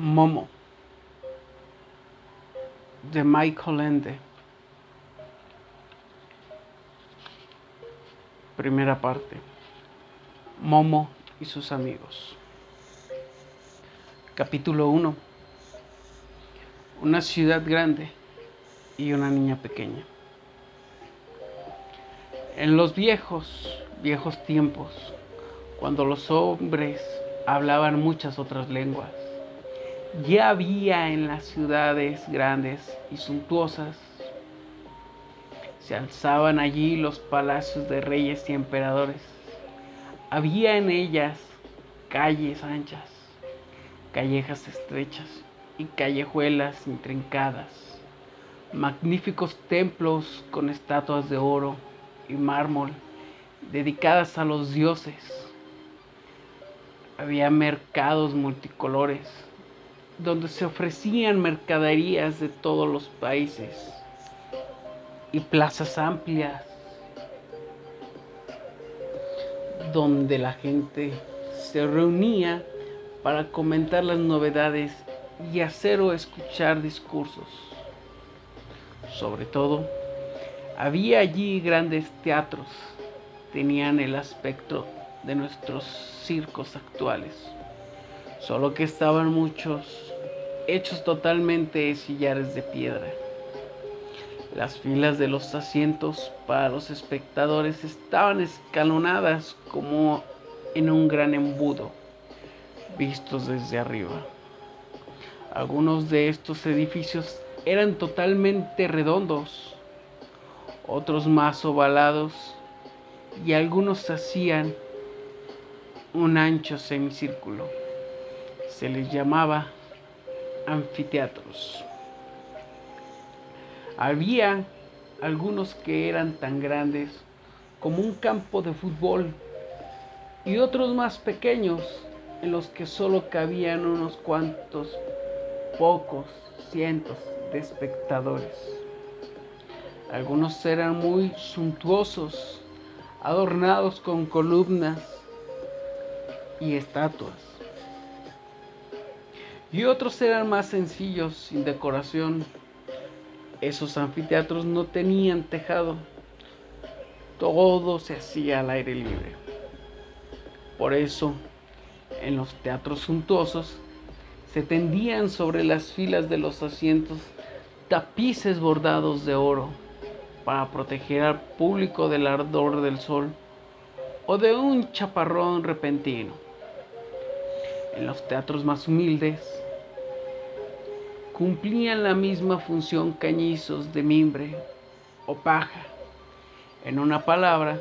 Momo de Michael Ende. Primera parte. Momo y sus amigos. Capítulo 1. Una ciudad grande y una niña pequeña. En los viejos, viejos tiempos, cuando los hombres hablaban muchas otras lenguas, ya había en las ciudades grandes y suntuosas, se alzaban allí los palacios de reyes y emperadores. Había en ellas calles anchas, callejas estrechas y callejuelas intrincadas, magníficos templos con estatuas de oro y mármol dedicadas a los dioses. Había mercados multicolores donde se ofrecían mercaderías de todos los países y plazas amplias donde la gente se reunía para comentar las novedades y hacer o escuchar discursos. Sobre todo, había allí grandes teatros, tenían el aspecto de nuestros circos actuales, solo que estaban muchos hechos totalmente de sillares de piedra. Las filas de los asientos para los espectadores estaban escalonadas como en un gran embudo, vistos desde arriba. Algunos de estos edificios eran totalmente redondos, otros más ovalados y algunos hacían un ancho semicírculo. Se les llamaba anfiteatros. Había algunos que eran tan grandes como un campo de fútbol y otros más pequeños en los que solo cabían unos cuantos pocos cientos de espectadores. Algunos eran muy suntuosos, adornados con columnas y estatuas y otros eran más sencillos, sin decoración. Esos anfiteatros no tenían tejado, todo se hacía al aire libre. Por eso, en los teatros suntuosos, se tendían sobre las filas de los asientos tapices bordados de oro para proteger al público del ardor del sol o de un chaparrón repentino. En los teatros más humildes, cumplían la misma función cañizos de mimbre o paja. En una palabra,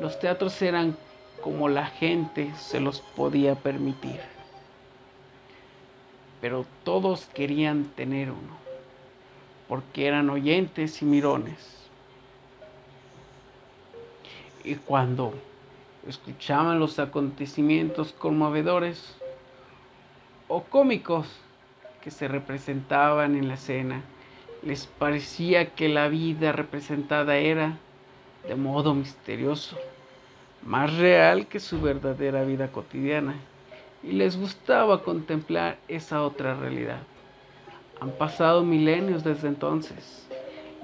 los teatros eran como la gente se los podía permitir. Pero todos querían tener uno, porque eran oyentes y mirones. Y cuando escuchaban los acontecimientos conmovedores o cómicos, que se representaban en la escena. Les parecía que la vida representada era, de modo misterioso, más real que su verdadera vida cotidiana, y les gustaba contemplar esa otra realidad. Han pasado milenios desde entonces.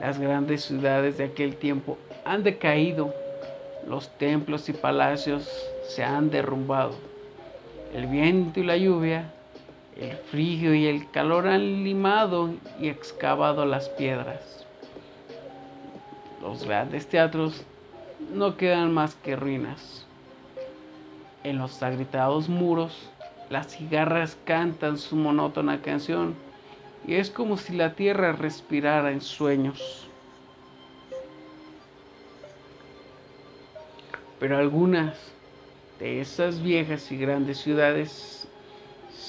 Las grandes ciudades de aquel tiempo han decaído, los templos y palacios se han derrumbado. El viento y la lluvia el frío y el calor han limado y excavado las piedras. Los grandes teatros no quedan más que ruinas. En los agritados muros, las cigarras cantan su monótona canción y es como si la tierra respirara en sueños. Pero algunas de esas viejas y grandes ciudades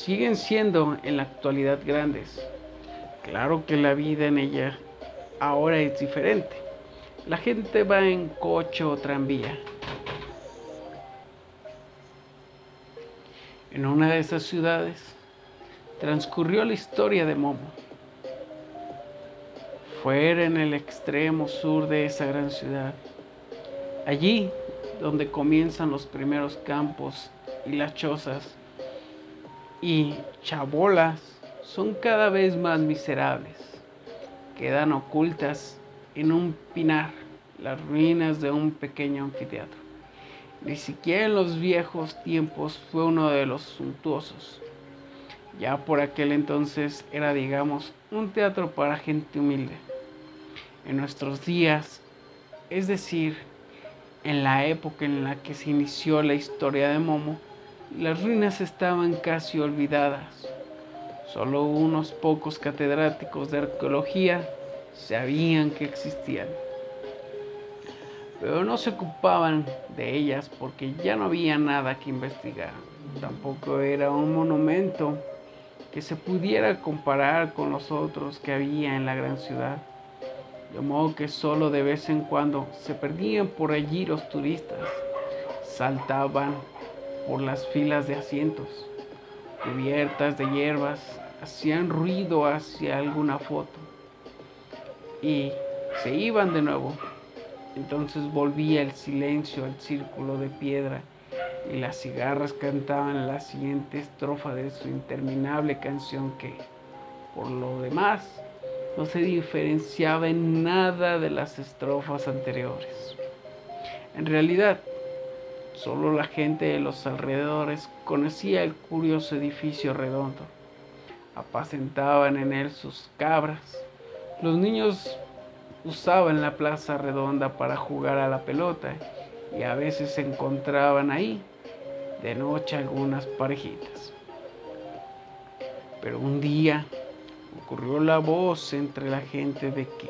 siguen siendo en la actualidad grandes. Claro que la vida en ella ahora es diferente. La gente va en coche o tranvía. En una de esas ciudades transcurrió la historia de Momo. Fuera en el extremo sur de esa gran ciudad, allí donde comienzan los primeros campos y las chozas, y chabolas son cada vez más miserables. Quedan ocultas en un pinar las ruinas de un pequeño anfiteatro. Ni siquiera en los viejos tiempos fue uno de los suntuosos. Ya por aquel entonces era, digamos, un teatro para gente humilde. En nuestros días, es decir, en la época en la que se inició la historia de Momo, las ruinas estaban casi olvidadas. Solo unos pocos catedráticos de arqueología sabían que existían. Pero no se ocupaban de ellas porque ya no había nada que investigar. Tampoco era un monumento que se pudiera comparar con los otros que había en la gran ciudad de modo que solo de vez en cuando se perdían por allí los turistas, saltaban por las filas de asientos, cubiertas de hierbas, hacían ruido hacia alguna foto y se iban de nuevo. Entonces volvía el silencio al círculo de piedra y las cigarras cantaban la siguiente estrofa de su interminable canción que, por lo demás, no se diferenciaba en nada de las estrofas anteriores. En realidad, solo la gente de los alrededores conocía el curioso edificio redondo. Apacentaban en él sus cabras. Los niños usaban la plaza redonda para jugar a la pelota y a veces se encontraban ahí de noche algunas parejitas. Pero un día Ocurrió la voz entre la gente de que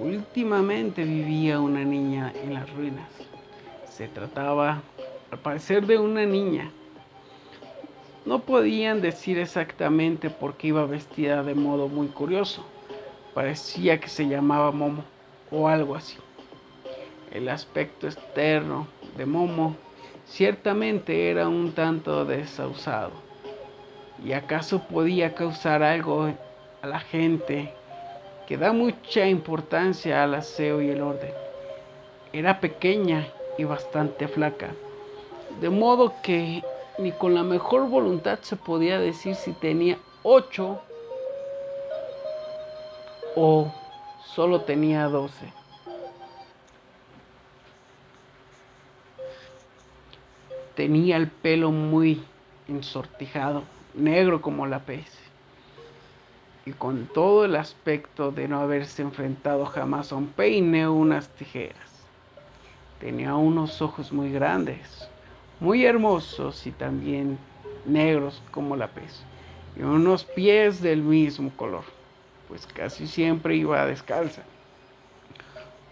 últimamente vivía una niña en las ruinas. Se trataba, al parecer, de una niña. No podían decir exactamente por qué iba vestida de modo muy curioso. Parecía que se llamaba Momo o algo así. El aspecto externo de Momo ciertamente era un tanto desausado ¿Y acaso podía causar algo a la gente que da mucha importancia al aseo y el orden? Era pequeña y bastante flaca, de modo que ni con la mejor voluntad se podía decir si tenía ocho o solo tenía doce. Tenía el pelo muy ensortijado negro como la pez, y con todo el aspecto de no haberse enfrentado jamás a un peine o unas tijeras. Tenía unos ojos muy grandes, muy hermosos y también negros como la pez, y unos pies del mismo color, pues casi siempre iba descalza.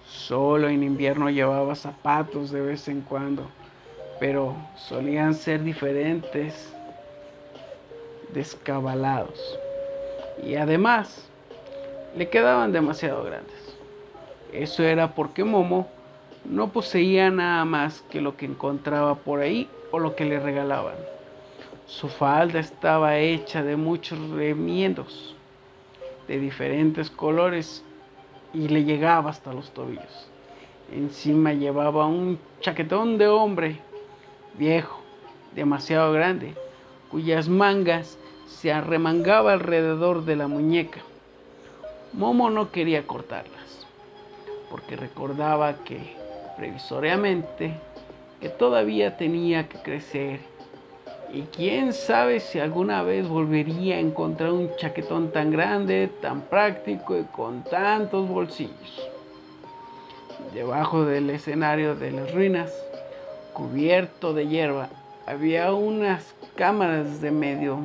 Solo en invierno llevaba zapatos de vez en cuando, pero solían ser diferentes descabalados y además le quedaban demasiado grandes. Eso era porque Momo no poseía nada más que lo que encontraba por ahí o lo que le regalaban. Su falda estaba hecha de muchos remiendos de diferentes colores y le llegaba hasta los tobillos. Encima llevaba un chaquetón de hombre viejo, demasiado grande, cuyas mangas se arremangaba alrededor de la muñeca. Momo no quería cortarlas, porque recordaba que, previsoriamente, que todavía tenía que crecer y quién sabe si alguna vez volvería a encontrar un chaquetón tan grande, tan práctico y con tantos bolsillos. Debajo del escenario de las ruinas, cubierto de hierba, había unas cámaras de medio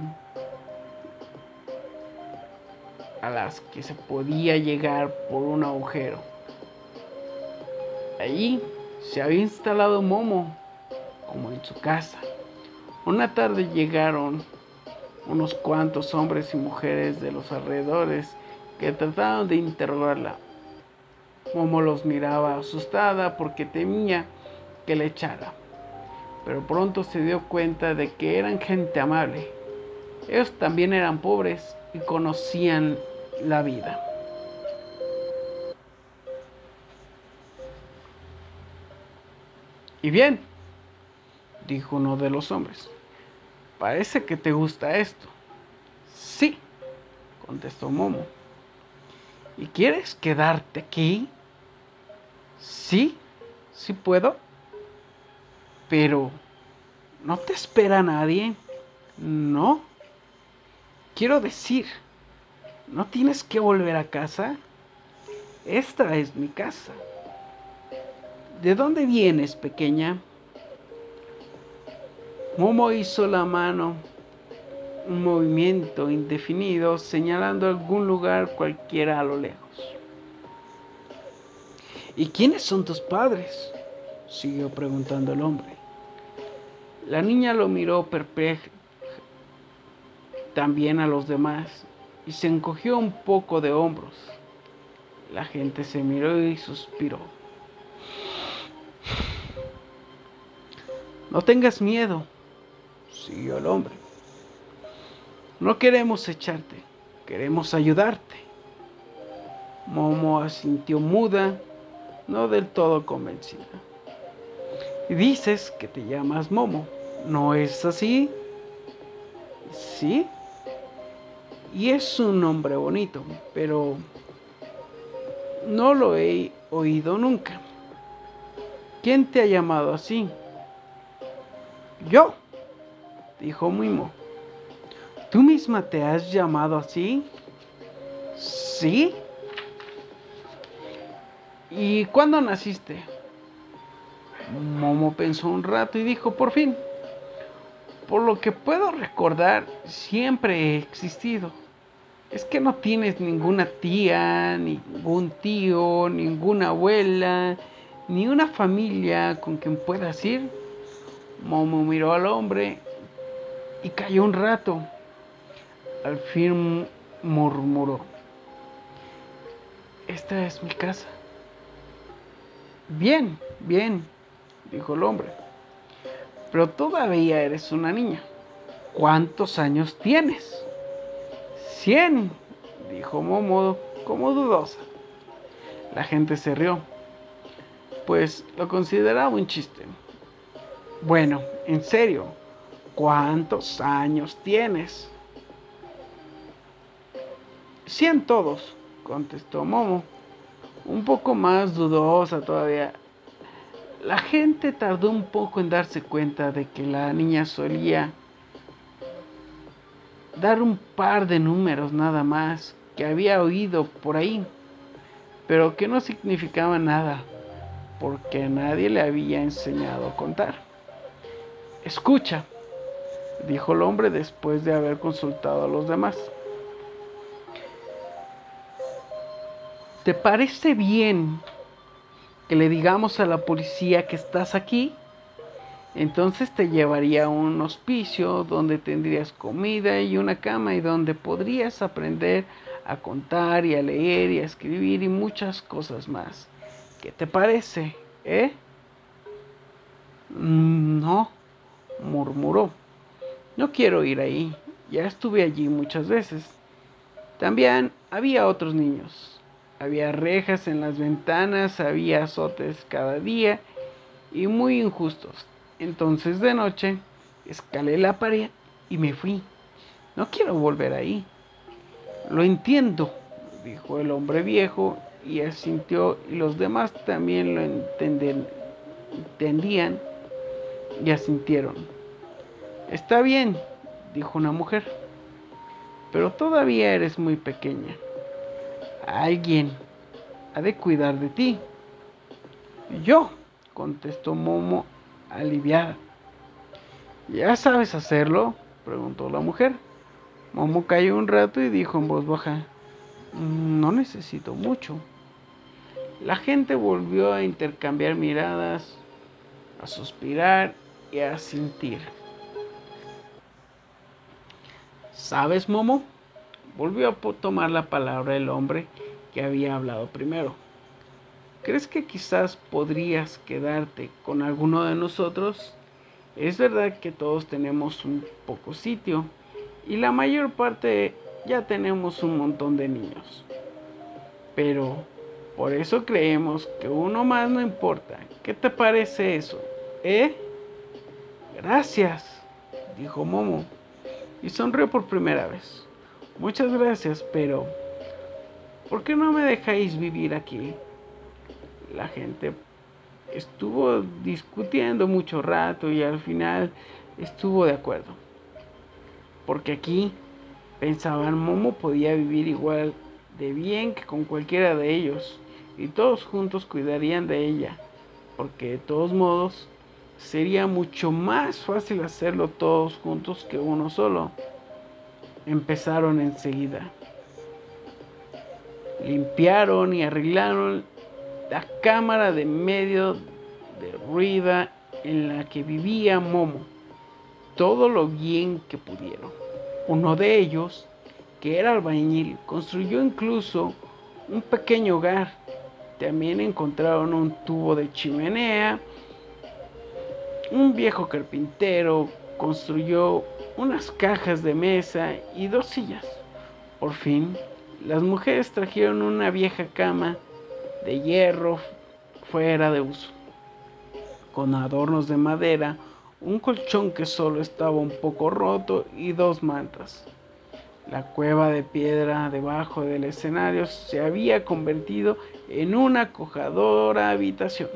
a las que se podía llegar por un agujero. Allí se había instalado Momo, como en su casa. Una tarde llegaron unos cuantos hombres y mujeres de los alrededores que trataron de interrogarla. Momo los miraba asustada porque temía que le echara, pero pronto se dio cuenta de que eran gente amable. Ellos también eran pobres y conocían la vida. Y bien, dijo uno de los hombres, parece que te gusta esto. Sí, contestó Momo. ¿Y quieres quedarte aquí? Sí, sí puedo. Pero no te espera nadie. No. Quiero decir, ¿no tienes que volver a casa? Esta es mi casa. ¿De dónde vienes, pequeña? Momo hizo la mano un movimiento indefinido señalando algún lugar cualquiera a lo lejos. ¿Y quiénes son tus padres? siguió preguntando el hombre. La niña lo miró perpleja también a los demás y se encogió un poco de hombros. La gente se miró y suspiró. No tengas miedo, siguió el hombre. No queremos echarte, queremos ayudarte. Momo asintió muda, no del todo convencida. Y dices que te llamas Momo, ¿no es así? Sí. Y es un nombre bonito, pero no lo he oído nunca. ¿Quién te ha llamado así? Yo, dijo Mimo. ¿Tú misma te has llamado así? ¿Sí? ¿Y cuándo naciste? Momo pensó un rato y dijo, por fin, por lo que puedo recordar, siempre he existido. Es que no tienes ninguna tía, ningún tío, ninguna abuela, ni una familia con quien puedas ir. Momo miró al hombre y cayó un rato. Al fin murmuró, esta es mi casa. Bien, bien, dijo el hombre, pero todavía eres una niña. ¿Cuántos años tienes? Cien, dijo Momo como dudosa. La gente se rió, pues lo consideraba un chiste. Bueno, en serio, ¿cuántos años tienes? Cien todos, contestó Momo, un poco más dudosa todavía. La gente tardó un poco en darse cuenta de que la niña solía dar un par de números nada más que había oído por ahí, pero que no significaba nada, porque nadie le había enseñado a contar. Escucha, dijo el hombre después de haber consultado a los demás. ¿Te parece bien que le digamos a la policía que estás aquí? Entonces te llevaría a un hospicio donde tendrías comida y una cama y donde podrías aprender a contar y a leer y a escribir y muchas cosas más. ¿Qué te parece? ¿Eh? Mm, no, murmuró. No quiero ir ahí. Ya estuve allí muchas veces. También había otros niños. Había rejas en las ventanas, había azotes cada día y muy injustos. Entonces de noche escalé la pared y me fui. No quiero volver ahí. Lo entiendo, dijo el hombre viejo y asintió y los demás también lo entendían y asintieron. Está bien, dijo una mujer, pero todavía eres muy pequeña. Alguien ha de cuidar de ti. Yo, contestó Momo aliviada. ¿Ya sabes hacerlo? preguntó la mujer. Momo cayó un rato y dijo en voz baja, no necesito mucho. La gente volvió a intercambiar miradas, a suspirar a sentir. ¿Sabes, Momo? Volvió a tomar la palabra el hombre que había hablado primero. ¿Crees que quizás podrías quedarte con alguno de nosotros? Es verdad que todos tenemos un poco sitio y la mayor parte ya tenemos un montón de niños. Pero por eso creemos que uno más no importa. ¿Qué te parece eso? ¿Eh? Gracias, dijo Momo y sonrió por primera vez. muchas gracias, pero ¿por qué no me dejáis vivir aquí? La gente estuvo discutiendo mucho rato y al final estuvo de acuerdo. Porque aquí pensaban Momo podía vivir igual de bien que con cualquiera de ellos y todos juntos cuidarían de ella, porque de todos modos sería mucho más fácil hacerlo todos juntos que uno solo. Empezaron enseguida. Limpiaron y arreglaron la cámara de medio de ruida en la que vivía Momo, todo lo bien que pudieron. Uno de ellos, que era albañil, construyó incluso un pequeño hogar. También encontraron un tubo de chimenea. Un viejo carpintero construyó unas cajas de mesa y dos sillas. Por fin, las mujeres trajeron una vieja cama de hierro fuera de uso, con adornos de madera, un colchón que solo estaba un poco roto y dos mantas. La cueva de piedra debajo del escenario se había convertido en una acogedora habitación.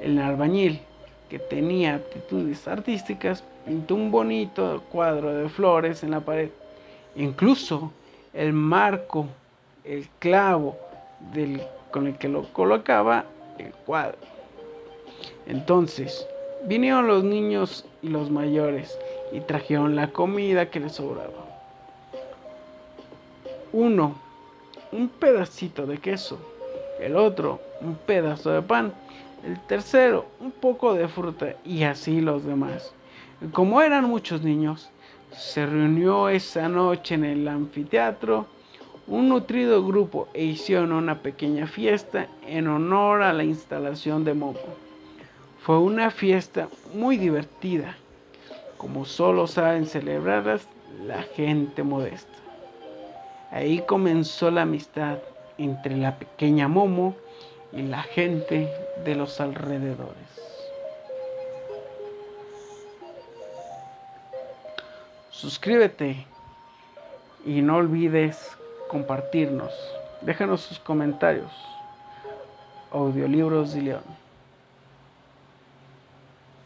El albañil, que tenía actitudes artísticas, pintó un bonito cuadro de flores en la pared. Incluso el marco, el clavo del con el que lo colocaba el cuadro. Entonces, vinieron los niños y los mayores y trajeron la comida que les sobraba. Uno, un pedacito de queso. El otro, un pedazo de pan. El tercero, un poco de fruta. Y así los demás. como eran muchos niños, se reunió esa noche en el anfiteatro un nutrido grupo e hicieron una pequeña fiesta en honor a la instalación de Momo. Fue una fiesta muy divertida, como solo saben celebrarlas la gente modesta. Ahí comenzó la amistad entre la pequeña Momo y la gente de los alrededores. Suscríbete y no olvides compartirnos. Déjanos sus comentarios. Audiolibros de León.